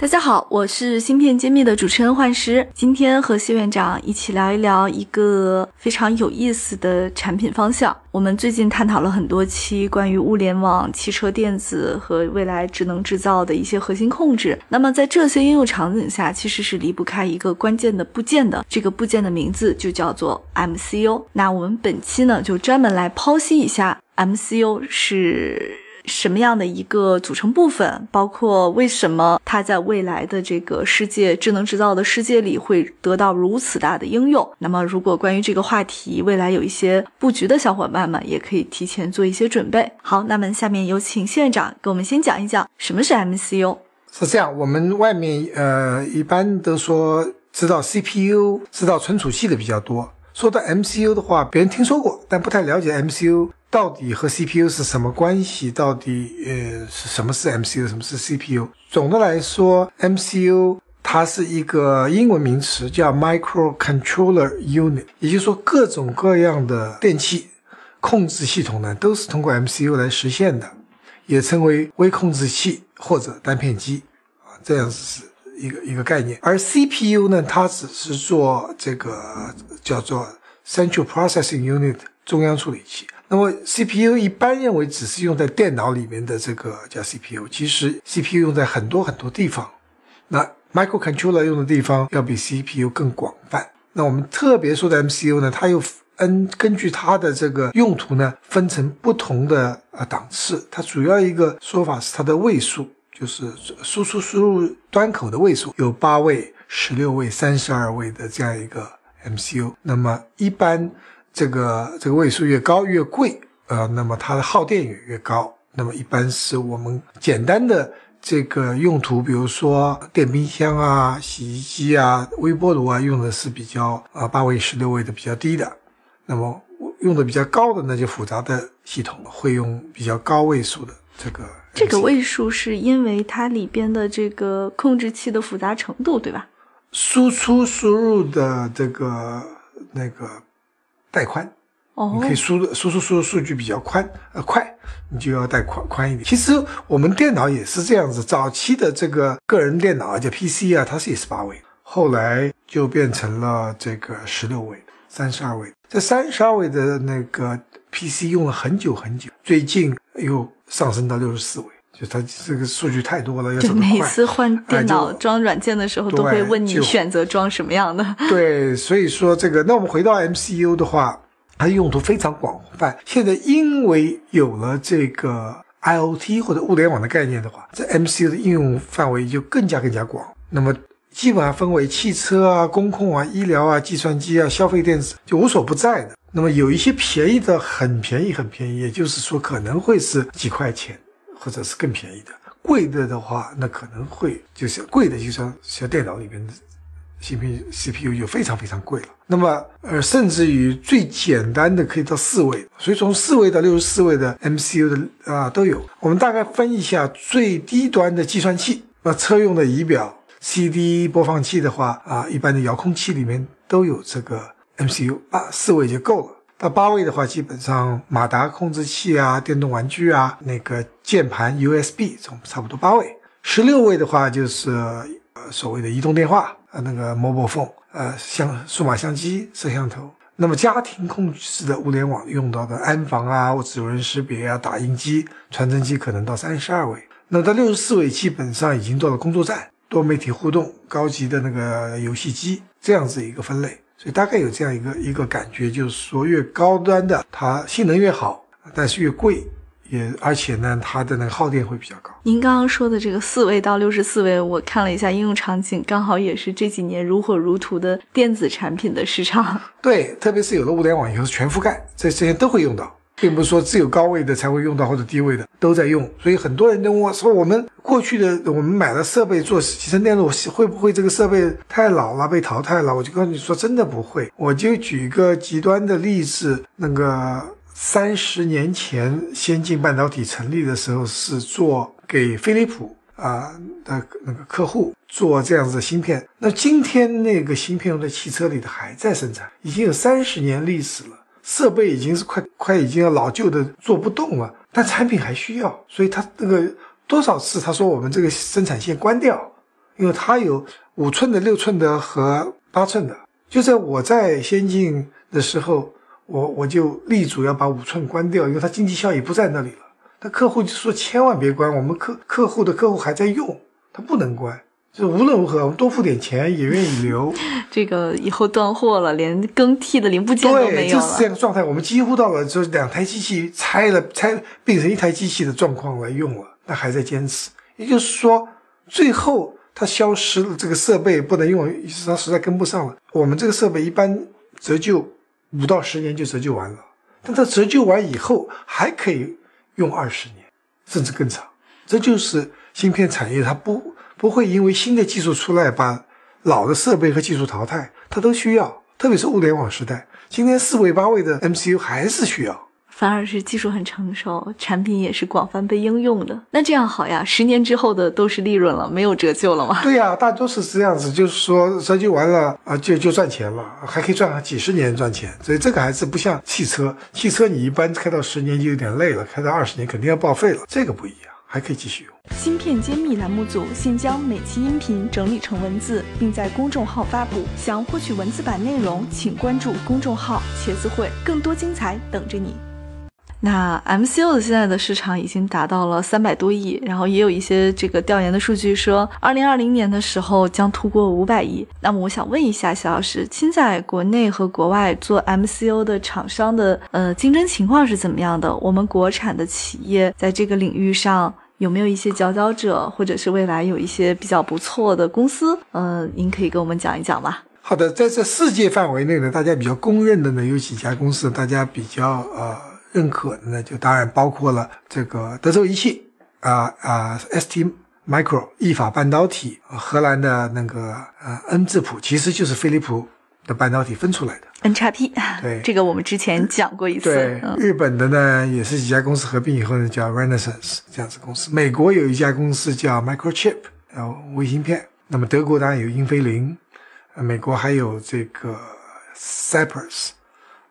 大家好，我是芯片揭秘的主持人幻石，今天和谢院长一起聊一聊一个非常有意思的产品方向。我们最近探讨了很多期关于物联网、汽车电子和未来智能制造的一些核心控制。那么在这些应用场景下，其实是离不开一个关键的部件的。这个部件的名字就叫做 MCU。那我们本期呢，就专门来剖析一下 MCU 是。什么样的一个组成部分？包括为什么它在未来的这个世界智能制造的世界里会得到如此大的应用？那么，如果关于这个话题未来有一些布局的小伙伴们，也可以提前做一些准备。好，那么下面有请谢院长给我们先讲一讲什么是 MCU。是这样，我们外面呃一般都说知道 CPU、知道存储器的比较多。说到 MCU 的话，别人听说过，但不太了解 MCU。到底和 CPU 是什么关系？到底呃是什么是 MCU，什么是 CPU？总的来说，MCU 它是一个英文名词，叫 Microcontroller Unit，也就是说各种各样的电器控制系统呢都是通过 MCU 来实现的，也称为微控制器或者单片机啊，这样子是一个一个概念。而 CPU 呢，它只是做这个叫做 Central Processing Unit 中央处理器。那么 CPU 一般认为只是用在电脑里面的这个叫 CPU，其实 CPU 用在很多很多地方。那 microcontroller 用的地方要比 CPU 更广泛。那我们特别说的 MCU 呢，它又 n 根据它的这个用途呢，分成不同的呃档次。它主要一个说法是它的位数，就是输出输入端口的位数，有八位、十六位、三十二位的这样一个 MCU。那么一般。这个这个位数越高越贵，呃，那么它的耗电也越高。那么一般是我们简单的这个用途，比如说电冰箱啊、洗衣机啊、微波炉啊，用的是比较啊八位、十六位的比较低的。那么用的比较高的那就复杂的系统会用比较高位数的这个。这个位数是因为它里边的这个控制器的复杂程度，对吧？输出输入的这个那个。带宽，哦你可以输输出输入数据比较宽呃快，你就要带宽宽一点。其实我们电脑也是这样子，早期的这个个人电脑叫 PC 啊，它是也是八位，后来就变成了这个十六位、三十二位。这三十二位的那个 PC 用了很久很久，最近又上升到六十四位。就它这个数据太多了，要怎么每次换电脑装软件的时候，都会问你选择装什么样的。对，所以说这个，那我们回到 MCU 的话，它用途非常广泛。现在因为有了这个 IOT 或者物联网的概念的话，这 MCU 的应用范围就更加更加广。那么基本上分为汽车啊、工控啊、医疗啊、计算机啊、消费电子，就无所不在的。那么有一些便宜的，很便宜很便宜，也就是说可能会是几块钱。或者是更便宜的，贵的的话，那可能会就是贵的，就像像电脑里面的 CPU CPU 就非常非常贵了。那么呃，甚至于最简单的可以到四位，所以从四位到六十四位的 MCU 的啊都有。我们大概分一下最低端的计算器，那车用的仪表、CD 播放器的话啊，一般的遥控器里面都有这个 MCU 啊，四位就够了。到八位的话，基本上马达控制器啊、电动玩具啊、那个键盘、USB 总差不多八位。十六位的话，就是呃所谓的移动电话啊，那个 mobile phone，呃，相数码相机、摄像头。那么家庭控制的物联网用到的安防啊、指纹识别啊、打印机、传真机，可能到三十二位。那到六十四位，基本上已经到了工作站、多媒体互动、高级的那个游戏机这样子一个分类。所以大概有这样一个一个感觉，就是说越高端的它性能越好，但是越贵，也而且呢它的那个耗电会比较高。您刚刚说的这个四位到六十四位，我看了一下应用场景，刚好也是这几年如火如荼的电子产品的市场。对，特别是有了物联网以后，是全覆盖，这这些都会用到。并不是说只有高位的才会用到，或者低位的都在用，所以很多人都问我说：“我们过去的我们买了设备做集成电路，会不会这个设备太老了被淘汰了？”我就告诉你说，真的不会。我就举一个极端的例子，那个三十年前先进半导体成立的时候是做给飞利浦啊的那个客户做这样子的芯片。那今天那个芯片用在汽车里的还在生产，已经有三十年历史了，设备已经是快快已经要老旧的做不动了，但产品还需要，所以他那个多少次他说我们这个生产线关掉，因为它有五寸的、六寸的和八寸的。就在我在先进的时候，我我就力主要把五寸关掉，因为它经济效益不在那里了。那客户就说千万别关，我们客客户的客户还在用，他不能关。就无论如何，我们多付点钱也愿意留。这个以后断货了，连更替的零部件都没有了。就是这样的状态，我们几乎到了就是两台机器拆了拆变成一台机器的状况来用了，那还在坚持。也就是说，最后。它消失了，这个设备不能用，它实在跟不上了。我们这个设备一般折旧五到十年就折旧完了，但它折旧完以后还可以用二十年，甚至更长。这就是芯片产业，它不不会因为新的技术出来把老的设备和技术淘汰，它都需要。特别是物联网时代，今天四位八位的 MCU 还是需要。反而是技术很成熟，产品也是广泛被应用的。那这样好呀，十年之后的都是利润了，没有折旧了吗？对呀，大多是这样子，就是说折旧完了啊，就就赚钱了，还可以赚几十年赚钱。所以这个还是不像汽车，汽车你一般开到十年就有点累了，开到二十年肯定要报废了。这个不一样，还可以继续用。芯片揭秘栏目组现将每期音频整理成文字，并在公众号发布。想获取文字版内容，请关注公众号“茄子会”，更多精彩等着你。那 MCU 的现在的市场已经达到了三百多亿，然后也有一些这个调研的数据说，二零二零年的时候将突破五百亿。那么我想问一下肖老师，现在国内和国外做 MCU 的厂商的呃竞争情况是怎么样的？我们国产的企业在这个领域上有没有一些佼佼者，或者是未来有一些比较不错的公司？呃，您可以跟我们讲一讲吗？好的，在这世界范围内呢，大家比较公认的呢有几家公司，大家比较呃。认可的呢，就当然包括了这个德州仪器啊啊，ST Micro 意法半导体，荷兰的那个呃恩智浦，其实就是飞利浦的半导体分出来的。N 叉 P，对，这个我们之前讲过一次。对，日本的呢也是几家公司合并以后呢叫 Renaissance 这样子公司。美国有一家公司叫 Microchip，然后，微芯片。那么德国当然有英飞凌，美国还有这个 Cypress。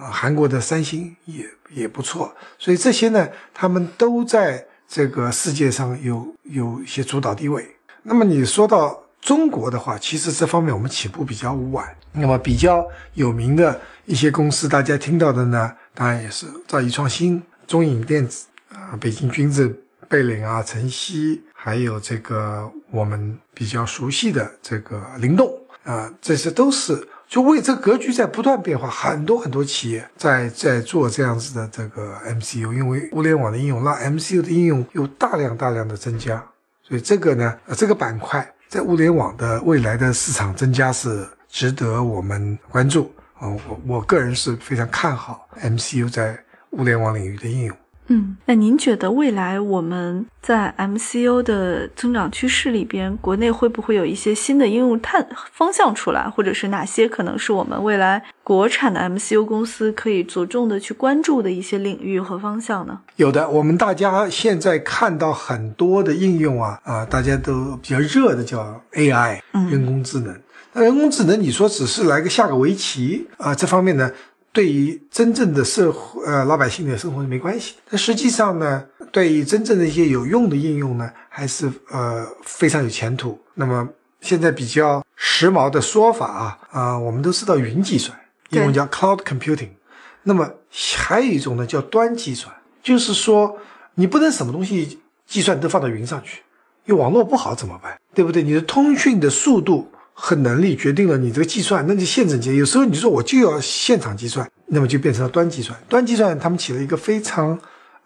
啊，韩国的三星也也不错，所以这些呢，他们都在这个世界上有有一些主导地位。那么你说到中国的话，其实这方面我们起步比较晚。那么比较有名的一些公司，大家听到的呢，当然也是兆易创新、中影电子啊、北京君子、贝岭啊、晨曦，还有这个我们比较熟悉的这个灵动啊，这些都是。就为这格局在不断变化，很多很多企业在在做这样子的这个 MCU，因为物联网的应用让 MCU 的应用有大量大量的增加，所以这个呢，这个板块在物联网的未来的市场增加是值得我们关注啊。我我个人是非常看好 MCU 在物联网领域的应用。嗯，那您觉得未来我们在 MCU 的增长趋势里边，国内会不会有一些新的应用探方向出来，或者是哪些可能是我们未来国产的 MCU 公司可以着重的去关注的一些领域和方向呢？有的，我们大家现在看到很多的应用啊啊，大家都比较热的叫 AI，人工智能。那人工智能，你说只是来个下个围棋啊，这方面呢？对于真正的社会呃老百姓的生活没关系，但实际上呢，对于真正的一些有用的应用呢，还是呃非常有前途。那么现在比较时髦的说法啊啊，我们都知道云计算，英文叫 cloud computing。那么还有一种呢叫端计算，就是说你不能什么东西计算都放到云上去，因为网络不好怎么办？对不对？你的通讯的速度。和能力决定了你这个计算，那就现成计。有时候你说我就要现场计算，那么就变成了端计算。端计算他们起了一个非常，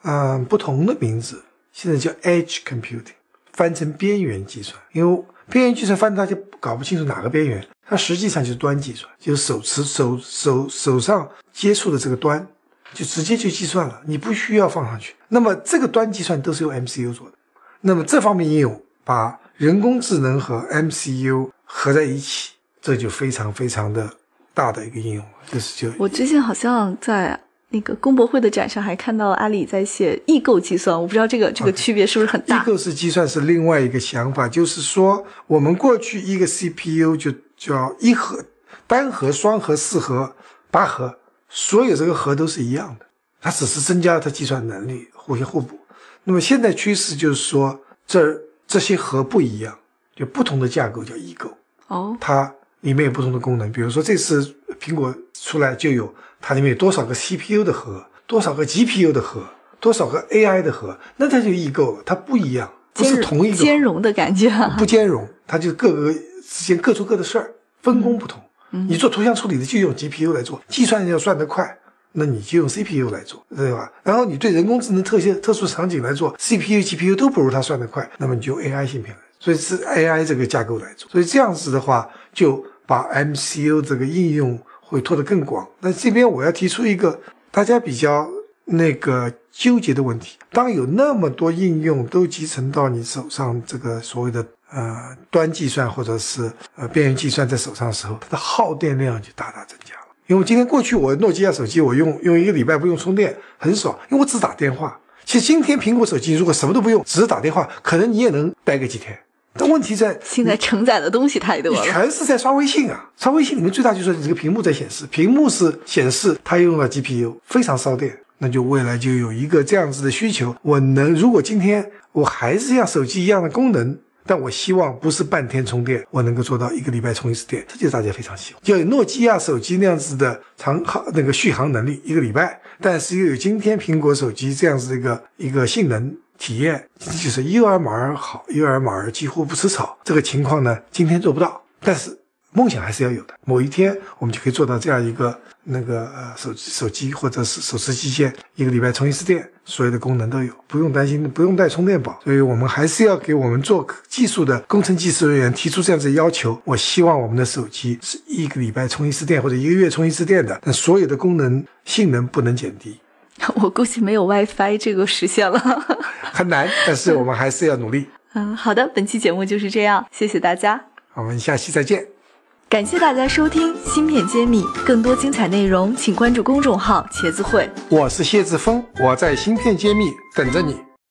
嗯，不同的名字，现在叫 edge computing，翻成边缘计算。因为边缘计算翻大家搞不清楚哪个边缘，它实际上就是端计算，就是手持手手手上接触的这个端，就直接就计算了，你不需要放上去。那么这个端计算都是由 MCU 做的。那么这方面应用把人工智能和 MCU。合在一起，这就非常非常的大的一个应用了。就是就我最近好像在那个工博会的展上还看到阿里在写异构计算，我不知道这个这个区别是不是很大？异构式计算是另外一个想法，就是说我们过去一个 CPU 就叫一核、单核、双核、四核、八核，所有这个核都是一样的，它只是增加了它计算能力，互相互补。那么现在趋势就是说，这这些核不一样，就不同的架构叫异构。哦，它里面有不同的功能，比如说这次苹果出来就有。它里面有多少个 CPU 的核，多少个 GPU 的核，多少个 AI 的核，那它就异构了，它不一样，不是同一个兼容的感觉，不兼容，它就各个之间各做各的事儿，分工不同。你做图像处理的就用 GPU 来做，计算要算得快，那你就用 CPU 来做，对吧？然后你对人工智能特些特殊场景来做，CPU、GPU 都不如它算得快，那么你就用 AI 芯片来，所以是 AI 这个架构来做。所以这样子的话，就把 MCU 这个应用。会拖得更广。那这边我要提出一个大家比较那个纠结的问题：当有那么多应用都集成到你手上，这个所谓的呃端计算或者是呃边缘计算在手上的时候，它的耗电量就大大增加了。因为今天过去我诺基亚手机我用用一个礼拜不用充电很爽，因为我只打电话。其实今天苹果手机如果什么都不用，只是打电话，可能你也能待个几天。但问题在现在承载的东西太多了，全是在刷微信啊！刷微信里面最大就是你这个屏幕在显示，屏幕是显示它用了 GPU，非常烧电。那就未来就有一个这样子的需求，我能如果今天我还是像手机一样的功能，但我希望不是半天充电，我能够做到一个礼拜充一次电，这就是大家非常喜欢。就有诺基亚手机那样子的长航那个续航能力，一个礼拜，但是又有今天苹果手机这样子的一个一个性能。体验就是幼儿马儿好，幼儿马儿几乎不吃草。这个情况呢，今天做不到，但是梦想还是要有的。某一天我们就可以做到这样一个那个呃手手机或者是手持机械，一个礼拜充一次电，所有的功能都有，不用担心，不用带充电宝。所以我们还是要给我们做技术的工程技术人员提出这样子要求。我希望我们的手机是一个礼拜充一次电或者一个月充一次电的，但所有的功能性能不能减低。我估计没有 WiFi 这个实现了，很难，但是我们还是要努力。嗯，好的，本期节目就是这样，谢谢大家，我们下期再见。感谢大家收听《芯片揭秘》，更多精彩内容请关注公众号“茄子会”。我是谢志峰，我在《芯片揭秘》等着你。